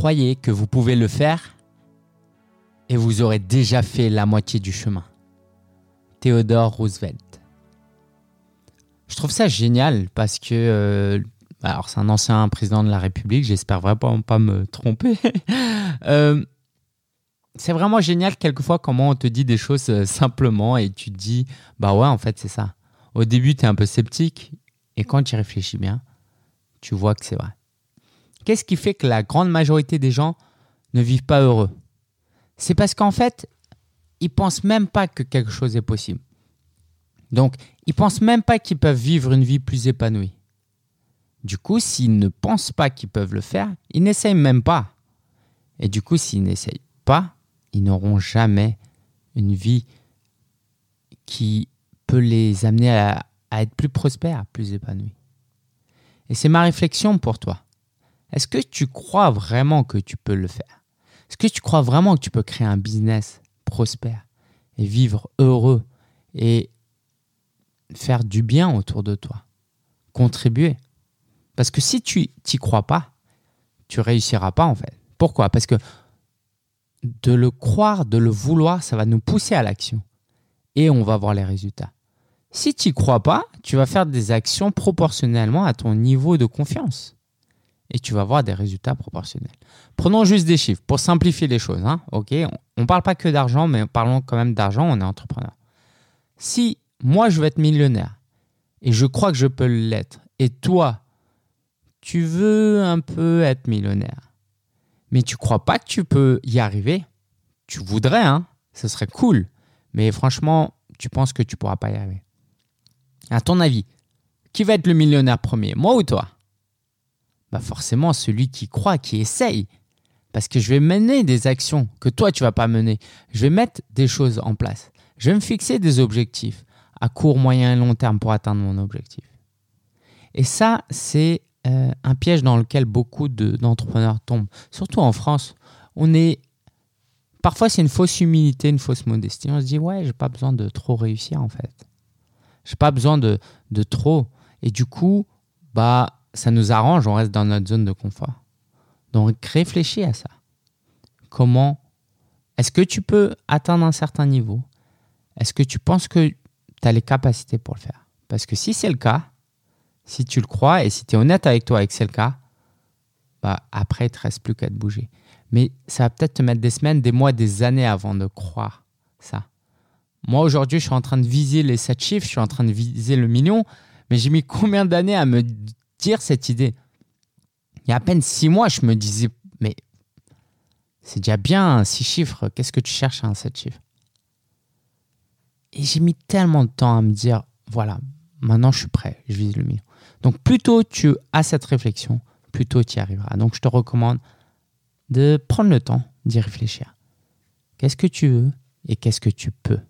croyez que vous pouvez le faire et vous aurez déjà fait la moitié du chemin. Theodore Roosevelt. Je trouve ça génial parce que euh, alors c'est un ancien président de la République, j'espère vraiment pas me tromper. Euh, c'est vraiment génial quelquefois comment on te dit des choses euh, simplement et tu te dis bah ouais en fait c'est ça. Au début tu es un peu sceptique et quand tu réfléchis bien, tu vois que c'est vrai. Qu'est-ce qui fait que la grande majorité des gens ne vivent pas heureux? C'est parce qu'en fait, ils pensent même pas que quelque chose est possible. Donc, ils pensent même pas qu'ils peuvent vivre une vie plus épanouie. Du coup, s'ils ne pensent pas qu'ils peuvent le faire, ils n'essayent même pas. Et du coup, s'ils n'essayent pas, ils n'auront jamais une vie qui peut les amener à, être plus prospères, plus épanouis. Et c'est ma réflexion pour toi. Est-ce que tu crois vraiment que tu peux le faire? Est-ce que tu crois vraiment que tu peux créer un business prospère et vivre heureux et faire du bien autour de toi? Contribuer? Parce que si tu t'y crois pas, tu réussiras pas en fait. Pourquoi? Parce que de le croire, de le vouloir, ça va nous pousser à l'action. Et on va voir les résultats. Si tu n'y crois pas, tu vas faire des actions proportionnellement à ton niveau de confiance. Et tu vas voir des résultats proportionnels. Prenons juste des chiffres pour simplifier les choses. Hein, on ne parle pas que d'argent, mais parlons quand même d'argent, on est entrepreneur. Si moi je veux être millionnaire et je crois que je peux l'être, et toi tu veux un peu être millionnaire, mais tu crois pas que tu peux y arriver. Tu voudrais, hein, ce serait cool, mais franchement, tu penses que tu pourras pas y arriver. À ton avis, qui va être le millionnaire premier, moi ou toi? Bah forcément celui qui croit, qui essaye. Parce que je vais mener des actions que toi tu vas pas mener. Je vais mettre des choses en place. Je vais me fixer des objectifs à court, moyen et long terme pour atteindre mon objectif. Et ça, c'est euh, un piège dans lequel beaucoup d'entrepreneurs tombent. Surtout en France, on est parfois c'est une fausse humilité, une fausse modestie. On se dit ouais, j'ai pas besoin de trop réussir en fait. J'ai pas besoin de, de trop. Et du coup, bah ça nous arrange, on reste dans notre zone de confort. Donc réfléchis à ça. Comment est-ce que tu peux atteindre un certain niveau? Est-ce que tu penses que tu as les capacités pour le faire? Parce que si c'est le cas, si tu le crois et si tu es honnête avec toi et que c'est le cas, bah après, il ne te reste plus qu'à te bouger. Mais ça va peut-être te mettre des semaines, des mois, des années avant de croire ça. Moi, aujourd'hui, je suis en train de viser les 7 chiffres, je suis en train de viser le million, mais j'ai mis combien d'années à me dire cette idée Il y a à peine 6 mois, je me disais, mais c'est déjà bien 6 chiffres, qu'est-ce que tu cherches à un 7 chiffres? Et j'ai mis tellement de temps à me dire, voilà, maintenant je suis prêt, je vise le million. Donc plus tôt tu as cette réflexion, plus tôt tu y arriveras. Donc je te recommande de prendre le temps d'y réfléchir. Qu'est-ce que tu veux et qu'est-ce que tu peux?